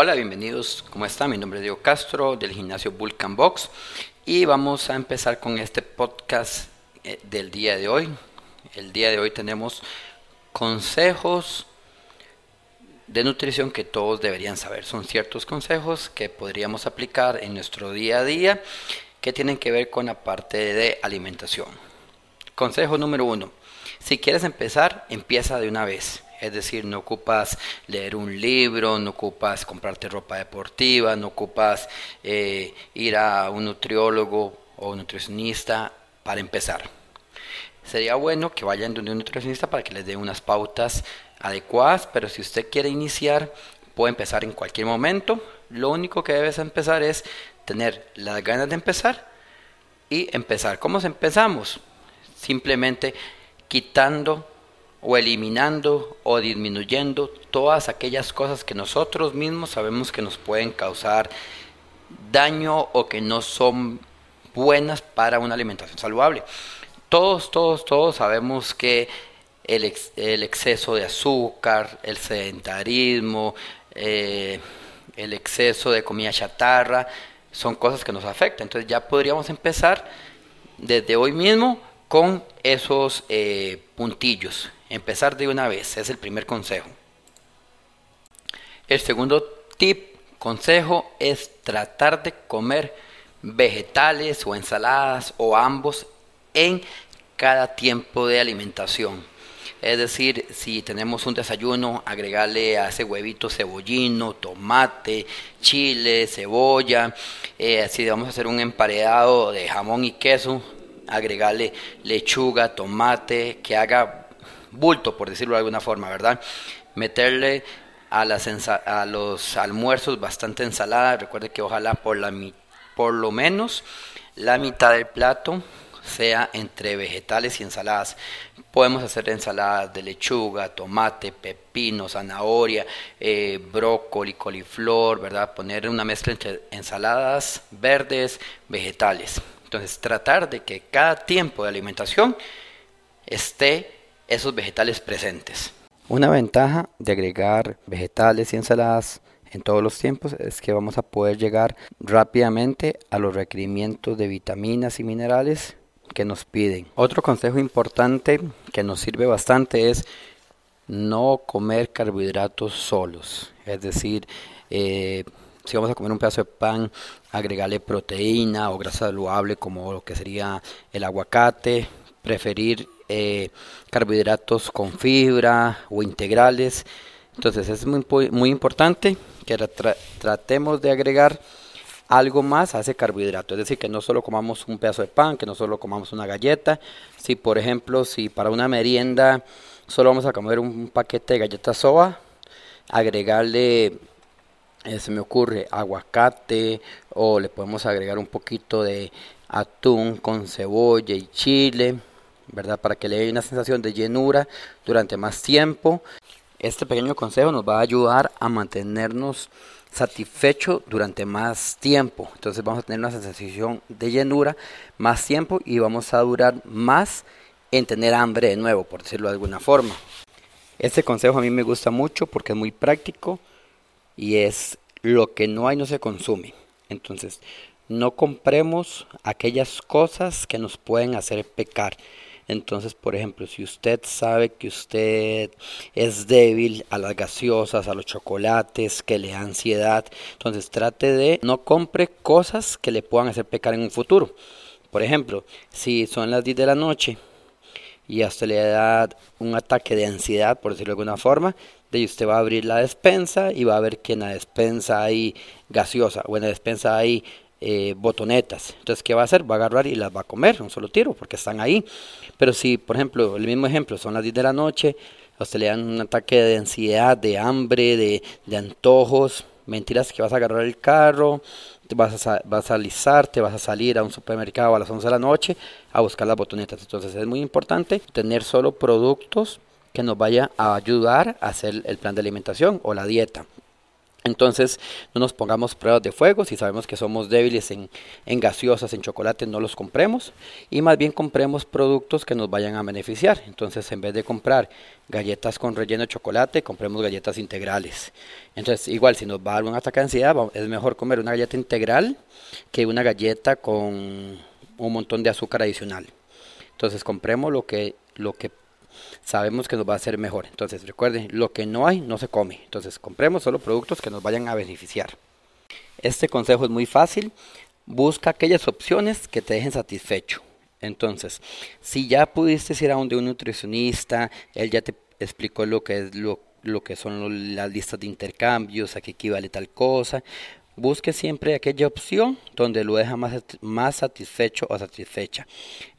Hola, bienvenidos. ¿Cómo están? Mi nombre es Diego Castro del gimnasio Vulcan Box y vamos a empezar con este podcast eh, del día de hoy. El día de hoy tenemos consejos de nutrición que todos deberían saber. Son ciertos consejos que podríamos aplicar en nuestro día a día que tienen que ver con la parte de alimentación. Consejo número uno. Si quieres empezar, empieza de una vez. Es decir, no ocupas leer un libro, no ocupas comprarte ropa deportiva, no ocupas eh, ir a un nutriólogo o nutricionista para empezar. Sería bueno que vayan donde un nutricionista para que les dé unas pautas adecuadas, pero si usted quiere iniciar, puede empezar en cualquier momento. Lo único que debes empezar es tener las ganas de empezar y empezar. ¿Cómo empezamos? Simplemente quitando o eliminando o disminuyendo todas aquellas cosas que nosotros mismos sabemos que nos pueden causar daño o que no son buenas para una alimentación saludable. Todos, todos, todos sabemos que el, exceso de azúcar, el sedentarismo, eh, el exceso de comida chatarra, son cosas que nos afectan. Entonces ya podríamos empezar desde hoy mismo con esos eh, puntillos. Empezar de una vez, es el primer consejo. El segundo tip, consejo, es tratar de comer vegetales o ensaladas o ambos en cada tiempo de alimentación. Es decir, si tenemos un desayuno, agregarle a ese huevito cebollino, tomate, chile, cebolla. Eh, si vamos a hacer un emparedado de jamón y queso, agregarle lechuga, tomate, que haga bulto, por decirlo de alguna forma, ¿verdad? Meterle a, las a los almuerzos bastante ensalada. Recuerde que ojalá por, la, por lo menos la mitad del plato sea entre vegetales y ensaladas. Podemos hacer ensaladas de lechuga, tomate, pepino, zanahoria, eh, brócoli, coliflor, ¿verdad? Poner una mezcla entre ensaladas verdes, vegetales. Entonces, tratar de que cada tiempo de alimentación esté esos vegetales presentes. Una ventaja de agregar vegetales y ensaladas en todos los tiempos es que vamos a poder llegar rápidamente a los requerimientos de vitaminas y minerales que nos piden. Otro consejo importante que nos sirve bastante es no comer carbohidratos solos. Es decir, eh, si vamos a comer un pedazo de pan, agregarle proteína o grasa saludable como lo que sería el aguacate, preferir eh, carbohidratos con fibra o integrales. Entonces es muy, muy importante que tratemos de agregar algo más a ese carbohidrato. Es decir, que no solo comamos un pedazo de pan, que no solo comamos una galleta. Si, por ejemplo, si para una merienda solo vamos a comer un paquete de galletas soba, agregarle, eh, se me ocurre, aguacate o le podemos agregar un poquito de atún con cebolla y chile, ¿verdad? Para que le dé una sensación de llenura durante más tiempo. Este pequeño consejo nos va a ayudar a mantenernos satisfecho durante más tiempo. Entonces vamos a tener una sensación de llenura más tiempo y vamos a durar más en tener hambre de nuevo, por decirlo de alguna forma. Este consejo a mí me gusta mucho porque es muy práctico y es lo que no hay no se consume. Entonces, no compremos aquellas cosas que nos pueden hacer pecar. Entonces, por ejemplo, si usted sabe que usted es débil a las gaseosas, a los chocolates, que le da ansiedad, entonces trate de no compre cosas que le puedan hacer pecar en un futuro. Por ejemplo, si son las 10 de la noche y a usted le da un ataque de ansiedad, por decirlo de alguna forma, de usted va a abrir la despensa y va a ver que en la despensa hay gaseosa o en la despensa hay eh, botonetas. Entonces, ¿qué va a hacer? Va a agarrar y las va a comer, un solo tiro, porque están ahí. Pero si, por ejemplo, el mismo ejemplo, son las 10 de la noche, a usted le dan un ataque de ansiedad, de hambre, de, antojos, mentiras que vas a agarrar el carro, te vas a, vas a alisarte, vas a salir a un supermercado a las 11 de la noche a buscar las botonetas. Entonces es muy importante tener solo productos que nos vaya a ayudar a hacer el plan de alimentación o la dieta. Entonces no nos pongamos pruebas de fuego, si sabemos que somos débiles en, en, gaseosas, en chocolate, no los compremos y más bien compremos productos que nos vayan a beneficiar. Entonces en vez de comprar galletas con relleno de chocolate, compremos galletas integrales. Entonces igual si nos va a dar un ataque de es mejor comer una galleta integral que una galleta con un montón de azúcar adicional. Entonces compremos lo que, lo que sabemos que nos va a hacer mejor. Entonces, recuerden, lo que no hay no se come. Entonces, compremos solo productos que nos vayan a beneficiar. Este consejo es muy fácil. Busca aquellas opciones que te dejen satisfecho. Entonces, si ya pudiste ir a un, de un nutricionista, él ya te explicó lo que es lo, lo que son las listas de intercambios, a qué equivale tal cosa. Busque siempre aquella opción donde lo deja más, más satisfecho o satisfecha.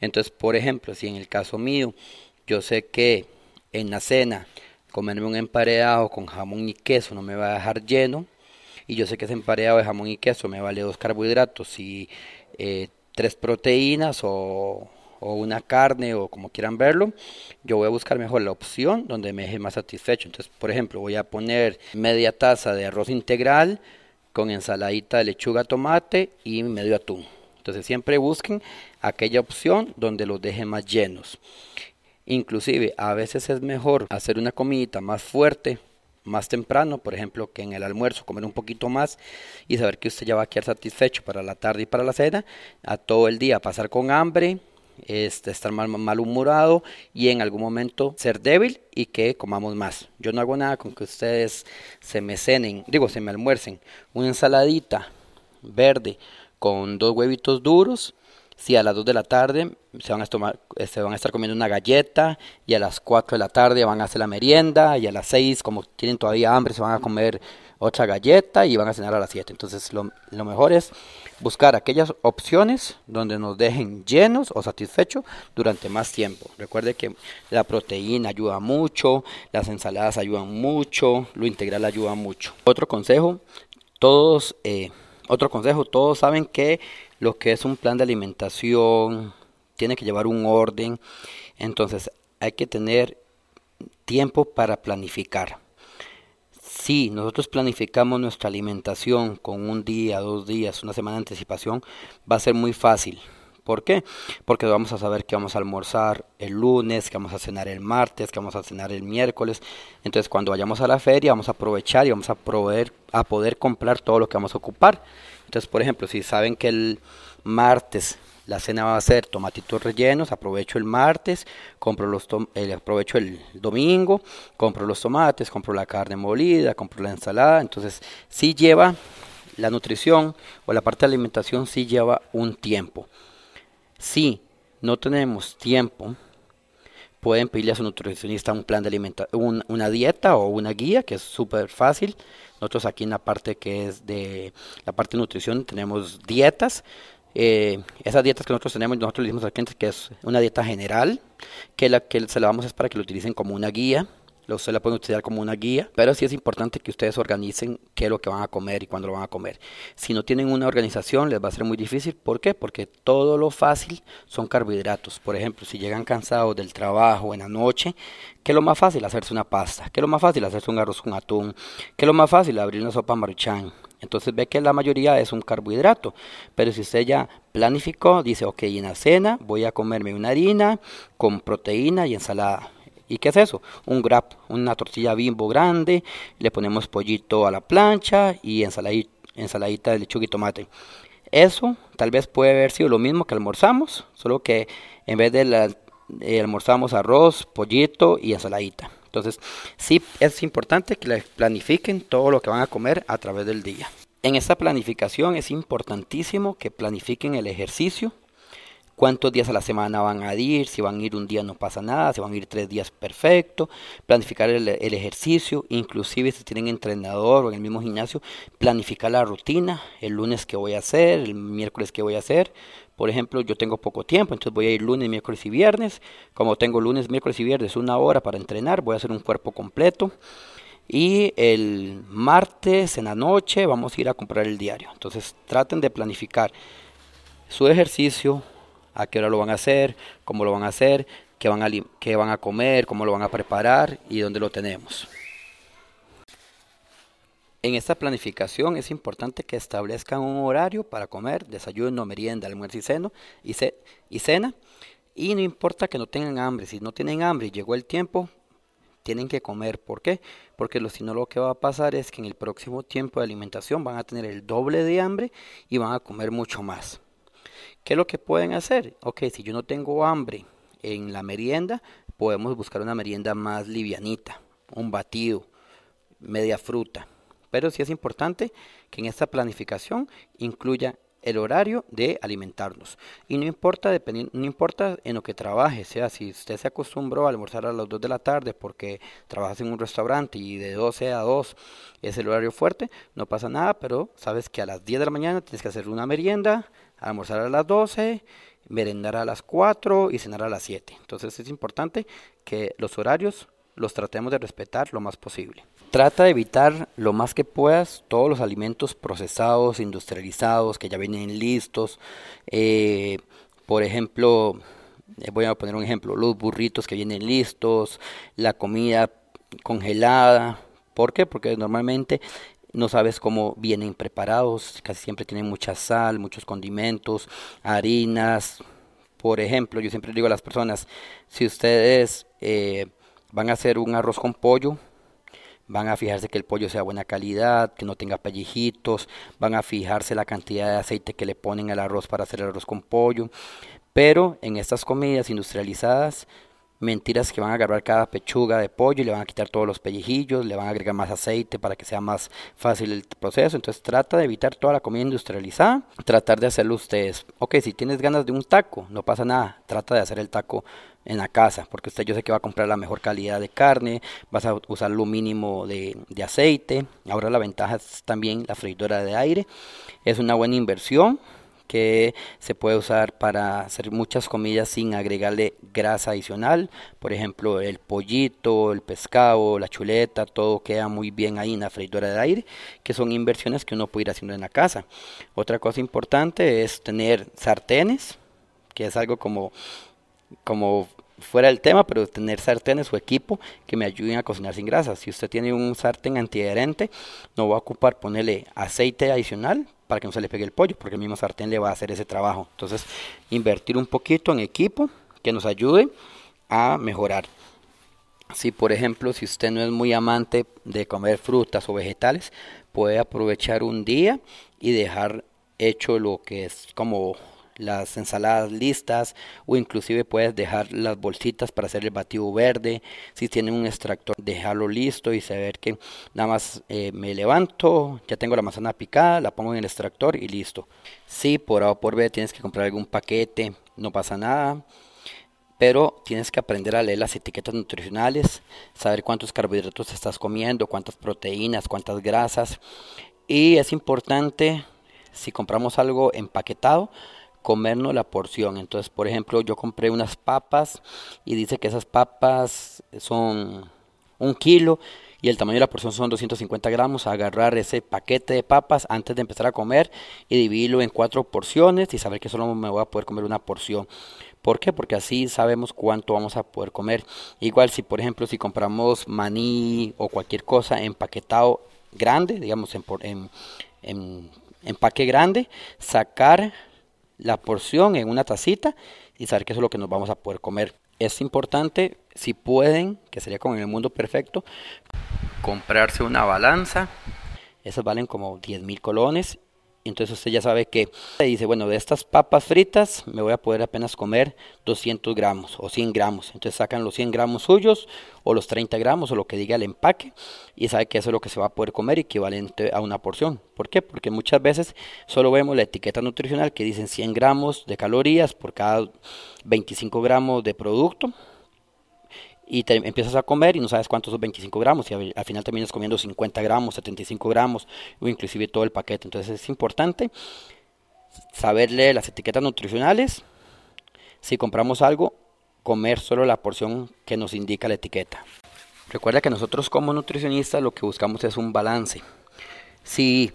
Entonces, por ejemplo, si en el caso mío yo sé que en la cena comerme un emparedado con jamón y queso no me va a dejar lleno. Y yo sé que ese emparedado de jamón y queso me vale dos carbohidratos y eh, tres proteínas o, o una carne o como quieran verlo, yo voy a buscar mejor la opción donde me deje más satisfecho. Entonces, por ejemplo, voy a poner media taza de arroz integral con ensaladita de lechuga, tomate y medio atún. Entonces siempre busquen aquella opción donde los deje más llenos. Inclusive a veces es mejor hacer una comidita más fuerte, más temprano, por ejemplo, que en el almuerzo comer un poquito más y saber que usted ya va a quedar satisfecho para la tarde y para la cena, a todo el día pasar con hambre, este, estar mal, malhumorado y en algún momento ser débil y que comamos más. Yo no hago nada con que ustedes se me cenen, digo, se me almuercen una ensaladita verde con dos huevitos duros si a las 2 de la tarde se van, a tomar, eh, se van a estar comiendo una galleta y a las 4 de la tarde van a hacer la merienda y a las 6 como tienen todavía hambre se van a comer otra galleta y van a cenar a las 7. Entonces lo, lo mejor es buscar aquellas opciones donde nos dejen llenos o satisfechos durante más tiempo. Recuerde que la proteína ayuda mucho, las ensaladas ayudan mucho, lo integral ayuda mucho. Otro consejo, todos... Eh, otro consejo, todos saben que lo que es un plan de alimentación tiene que llevar un orden, entonces hay que tener tiempo para planificar. Si nosotros planificamos nuestra alimentación con un día, dos días, una semana de anticipación, va a ser muy fácil. ¿Por qué? Porque vamos a saber que vamos a almorzar el lunes, que vamos a cenar el martes, que vamos a cenar el miércoles. Entonces, cuando vayamos a la feria, vamos a aprovechar y vamos a, proveer, a poder comprar todo lo que vamos a ocupar. Entonces, por ejemplo, si saben que el martes la cena va a ser tomatitos rellenos, aprovecho el martes, compro los eh, aprovecho el domingo, compro los tomates, compro la carne molida, compro la ensalada. Entonces, sí lleva la nutrición o la parte de alimentación sí lleva un tiempo. Si no tenemos tiempo, pueden pedirle a su nutricionista un plan de alimentación, una dieta o una guía, que es súper fácil. Nosotros aquí en la parte que es de la parte de nutrición tenemos dietas. Eh, esas dietas que nosotros tenemos, nosotros le decimos al cliente que es una dieta general, que la que se la vamos a para que lo utilicen como una guía usted la pueden utilizar como una guía, pero sí es importante que ustedes organicen qué es lo que van a comer y cuándo lo van a comer. Si no tienen una organización, les va a ser muy difícil. ¿Por qué? Porque todo lo fácil son carbohidratos. Por ejemplo, si llegan cansados del trabajo en la noche, ¿qué es lo más fácil? Hacerse una pasta. ¿Qué es lo más fácil? Hacerse un arroz con atún. ¿Qué es lo más fácil? Abrir una sopa maruchan. Entonces ve que la mayoría es un carbohidrato. Pero si usted ya planificó, dice, ok, en la cena voy a comerme una harina con proteína y ensalada ¿Y qué es eso? Un grab, una tortilla bimbo grande, le ponemos pollito a la plancha y ensaladita, ensaladita de lechuga y tomate. Eso tal vez puede haber sido lo mismo que almorzamos, solo que en vez de eh, almorzamos arroz, pollito y ensaladita. Entonces, sí es importante que planifiquen todo lo que van a comer a través del día. En esta planificación es importantísimo que planifiquen el ejercicio, cuántos días a la semana van a ir, si van a ir un día no pasa nada, si van a ir tres días perfecto, planificar el, ejercicio, inclusive si tienen entrenador o en el mismo gimnasio, planificar la rutina, el lunes que voy a hacer, el miércoles que voy a hacer. Por ejemplo, yo tengo poco tiempo, entonces voy a ir lunes, miércoles y viernes. Como tengo lunes, miércoles y viernes una hora para entrenar, voy a hacer un cuerpo completo. Y el martes en la noche vamos a ir a comprar el diario. Entonces traten de planificar su ejercicio, a qué hora lo van a hacer, cómo lo van a hacer, qué van a, qué van a comer, cómo lo van a preparar y dónde lo tenemos. En esta planificación es importante que establezcan un horario para comer, desayuno, merienda, almuerzo y, ceno, y, y cena. Y no importa que no tengan hambre, si no tienen hambre y llegó el tiempo, tienen que comer. ¿Por qué? Porque si no lo que va a pasar es que en el próximo tiempo de alimentación van a tener el doble de hambre y van a comer mucho más. ¿Qué es lo que pueden hacer? Ok, si yo no tengo hambre en la merienda, podemos buscar una merienda más livianita, un batido, media fruta. Pero sí es importante que en esta planificación incluya el horario de alimentarnos. Y no importa, no importa en lo que trabaje, sea si usted se acostumbró a almorzar a las 2 de la tarde porque trabajas en un restaurante y de 12 a 2 es el horario fuerte, no pasa nada, pero sabes que a las 10 de la mañana tienes que hacer una merienda, almorzar a las 12, merendar a las 4 y cenar a las 7. Entonces es importante que los horarios los tratemos de respetar lo más posible. Trata de evitar lo más que puedas todos los alimentos procesados, industrializados, que ya vienen listos. Eh, por ejemplo, eh, voy a poner un ejemplo, los burritos que vienen listos, la comida congelada. ¿Por qué? Porque normalmente no sabes cómo vienen preparados, casi siempre tienen mucha sal, muchos condimentos, harinas. Por ejemplo, yo siempre digo a las personas, si ustedes eh, van a hacer un arroz con pollo, van a fijarse que el pollo sea buena calidad, que no tenga pellejitos, van a fijarse la cantidad de aceite que le ponen al arroz para hacer el arroz con pollo. Pero en estas comidas industrializadas, mentiras que van a agarrar cada pechuga de pollo y le van a quitar todos los pellejillos, le van a agregar más aceite para que sea más fácil el proceso. Entonces trata de evitar toda la comida industrializada, tratar de hacerlo ustedes. Ok, si tienes ganas de un taco, no pasa nada, trata de hacer el taco en la casa, porque usted yo sé que va a comprar la mejor calidad de carne, vas a usar lo mínimo de, de aceite. Ahora la ventaja es también la freidora de aire, es una buena inversión que se puede usar para hacer muchas comidas sin agregarle grasa adicional. Por ejemplo, el pollito, el pescado, la chuleta, todo queda muy bien ahí en la freidora de aire, que son inversiones que uno puede ir haciendo en la casa. Otra cosa importante es tener sartenes, que es algo como como fuera del tema, pero tener sartenes o equipo que me ayuden a cocinar sin grasa. Si usted tiene un sartén antiadherente, no va a ocupar ponerle aceite adicional para que no se le pegue el pollo, porque el mismo sartén le va a hacer ese trabajo. Entonces, invertir un poquito en equipo que nos ayude a mejorar. Si por ejemplo, si usted no es muy amante de comer frutas o vegetales, puede aprovechar un día y dejar hecho lo que es como las ensaladas listas o inclusive puedes dejar las bolsitas para hacer el batido verde. Si tienen un extractor, dejarlo listo y saber que nada más eh, me levanto, ya tengo la manzana picada, la pongo en el extractor y listo. Si por A o por B tienes que comprar algún paquete, no pasa nada. Pero tienes que aprender a leer las etiquetas nutricionales, saber cuántos carbohidratos estás comiendo, cuántas proteínas, cuántas grasas. Y es importante, si compramos algo empaquetado, comernos la porción. Entonces, por ejemplo, yo compré unas papas y dice que esas papas son un kilo y el tamaño de la porción son 250 gramos. Agarrar ese paquete de papas antes de empezar a comer y dividirlo en cuatro porciones y saber que solo me voy a poder comer una porción. ¿Por qué? Porque así sabemos cuánto vamos a poder comer. Igual si, por ejemplo, si compramos maní o cualquier cosa empaquetado grande, digamos en, en, en empaque grande, sacar la porción en una tacita y saber que eso es lo que nos vamos a poder comer. Es importante, si pueden, que sería como en el mundo perfecto, comprarse una balanza. Esas valen como 10 mil colones entonces usted ya sabe que dice, bueno, de estas papas fritas me voy a poder apenas comer 200 gramos o 100 gramos. Entonces sacan los 100 gramos suyos o los 30 gramos o lo que diga el empaque y sabe que eso es lo que se va a poder comer equivalente a una porción. ¿Por qué? Porque muchas veces solo vemos la etiqueta nutricional que dicen 100 gramos de calorías por cada 25 gramos de producto y te empiezas a comer y no sabes cuántos son 25 gramos y al final terminas comiendo 50 gramos, 75 gramos o inclusive todo el paquete. Entonces es importante saber leer las etiquetas nutricionales. Si compramos algo, comer solo la porción que nos indica la etiqueta. Recuerda que nosotros como nutricionistas lo que buscamos es un balance. Si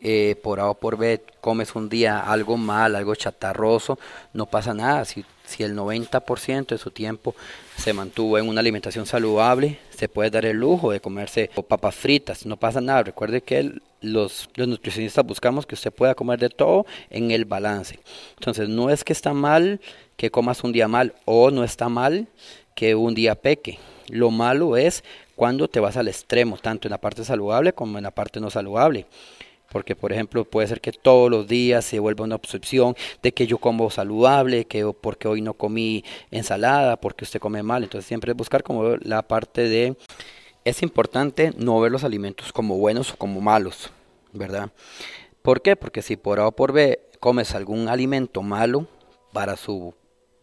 eh, por A o por B comes un día algo mal, algo chatarroso, no pasa nada. Si, si el 90% de su tiempo se mantuvo en una alimentación saludable, se puede dar el lujo de comerse papas fritas, no pasa nada. Recuerde que los, los nutricionistas buscamos que usted pueda comer de todo en el balance. Entonces, no es que está mal que comas un día mal o no está mal que un día peque. Lo malo es cuando te vas al extremo, tanto en la parte saludable como en la parte no saludable. Porque, por ejemplo, puede ser que todos los días se vuelva una obsesión de que yo como saludable, que porque hoy no comí ensalada, porque usted come mal. Entonces, siempre buscar como la parte de... Es importante no ver los alimentos como buenos o como malos, ¿verdad? ¿Por qué? Porque si por A o por B comes algún alimento malo para su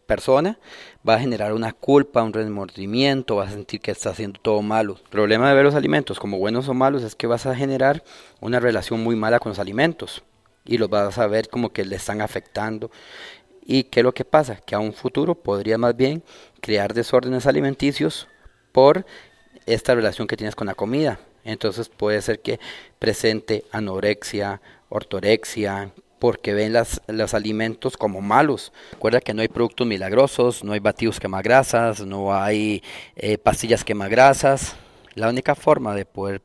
persona, va a generar una culpa, un remordimiento, va a sentir que está haciendo todo malo. El problema de ver los alimentos como buenos o malos es que vas a generar una relación muy mala con los alimentos y los vas a ver como que le están afectando. ¿Y qué es lo que pasa? Que a un futuro podría más bien crear desórdenes alimenticios por esta relación que tienes con la comida. Entonces puede ser que presente anorexia, ortorexia, porque ven las, los alimentos como malos. Recuerda que no hay productos milagrosos, no hay batidos quemagrasas, no hay eh, pastillas quemagrasas. La única forma de poder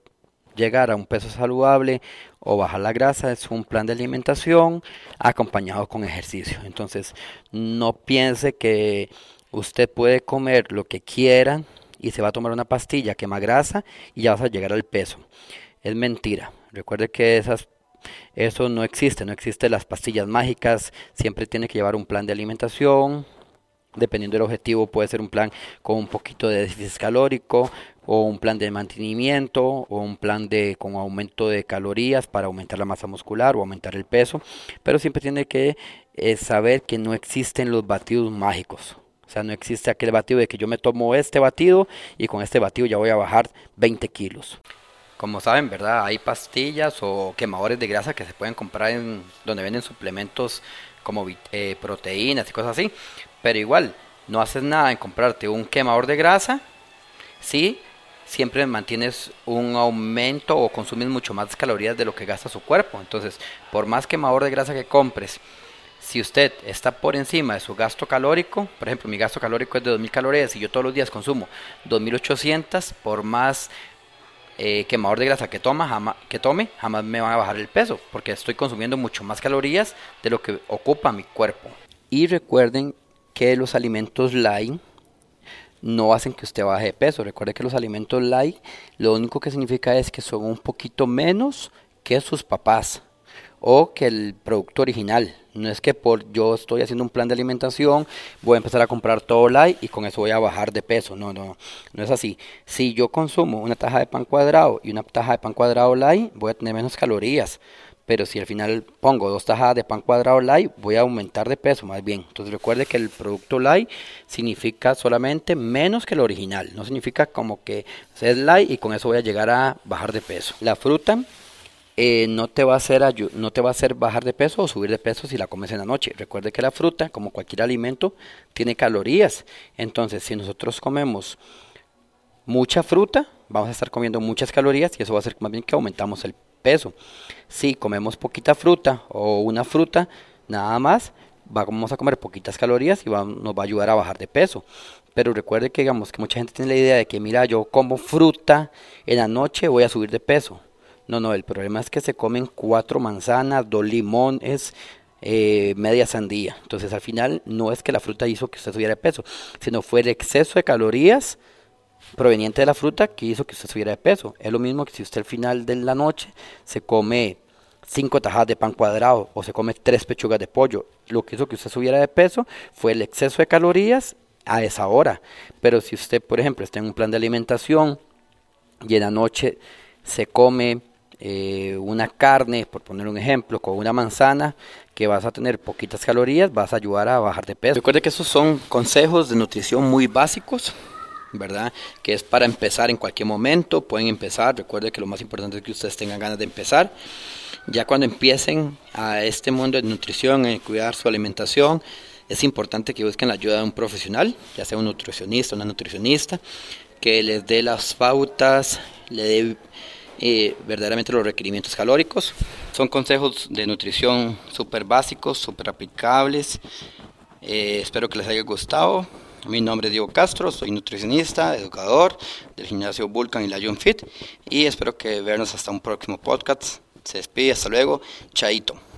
llegar a un peso saludable o bajar la grasa es un plan de alimentación acompañado con ejercicio. Entonces, no piense que usted puede comer lo que quiera y se va a tomar una pastilla quema grasa y ya vas a llegar al peso. Es mentira. Recuerde que esas eso no existe, no existe las pastillas mágicas, siempre tiene que llevar un plan de alimentación, dependiendo del objetivo puede ser un plan con un poquito de déficit calórico o un plan de mantenimiento o un plan de con aumento de calorías para aumentar la masa muscular o aumentar el peso, pero siempre tiene que eh, saber que no existen los batidos mágicos. O sea, no existe aquel batido de que yo me tomo este batido y con este batido ya voy a bajar 20 kilos. Como saben, ¿verdad? Hay pastillas o quemadores de grasa que se pueden comprar en donde venden suplementos como eh, proteínas y cosas así. Pero igual, no haces nada en comprarte un quemador de grasa si siempre mantienes un aumento o consumes mucho más calorías de lo que gasta su cuerpo. Entonces, por más quemador de grasa que compres, si usted está por encima de su gasto calórico, por ejemplo, mi gasto calórico es de 2000 calorías y yo todos los días consumo 2800, por más eh, quemador de grasa que, toma, que tome, jamás me van a bajar el peso, porque estoy consumiendo mucho más calorías de lo que ocupa mi cuerpo. Y recuerden que los alimentos light no hacen que usted baje de peso. Recuerden que los alimentos light lo único que significa es que son un poquito menos que sus papás o que el producto original. No es que por yo estoy haciendo un plan de alimentación, voy a empezar a comprar todo light y con eso voy a bajar de peso. No, no, no es así. Si yo consumo una taja de pan cuadrado y una taja de pan cuadrado light, voy a tener menos calorías. Pero si al final pongo dos tajadas de pan cuadrado light, voy a aumentar de peso más bien. Entonces recuerde que el producto light significa solamente menos que el original. No significa como que es light y con eso voy a llegar a bajar de peso. La fruta eh, no, te va a hacer no te va a hacer bajar de peso o subir de peso si la comes en la noche. Recuerde que la fruta, como cualquier alimento, tiene calorías. Entonces, si nosotros comemos mucha fruta, vamos a estar comiendo muchas calorías y eso va a hacer más bien que aumentamos el peso. Si comemos poquita fruta o una fruta, nada más, vamos a comer poquitas calorías y nos va a ayudar a bajar de peso. Pero recuerde que digamos que mucha gente tiene la idea de que mira, yo como fruta en la noche voy a subir de peso. No, no, el problema es que se comen cuatro manzanas, dos limones, eh, media sandía. Entonces al final no es que la fruta hizo que usted subiera de peso, sino fue el exceso de calorías proveniente de la fruta que hizo que usted subiera de peso. Es lo mismo que si usted al final de la noche se come cinco tajadas de pan cuadrado o se come tres pechugas de pollo. Lo que hizo que usted subiera de peso fue el exceso de calorías a esa hora. Pero si usted, por ejemplo, está en un plan de alimentación y en la noche se come eh, una carne, por poner un ejemplo, con una manzana, que vas a tener poquitas calorías, vas a ayudar a bajar de peso. Recuerde que esos son consejos de nutrición muy básicos, ¿verdad? Que es para empezar en cualquier momento, pueden empezar, recuerde que lo más importante es que ustedes tengan ganas de empezar. Ya cuando empiecen a este mundo de nutrición, en cuidar su alimentación, es importante que busquen la ayuda de un profesional, ya sea un nutricionista, una nutricionista, que les dé las pautas, le dé eh, verdaderamente los requerimientos calóricos. Son consejos de nutrición súper básicos, súper aplicables. Eh, espero que les haya gustado. Mi nombre es Diego Castro, soy nutricionista, educador del gimnasio Vulcan y la Young Fit y espero que vernos hasta un próximo podcast. Se despide, hasta luego, chaito.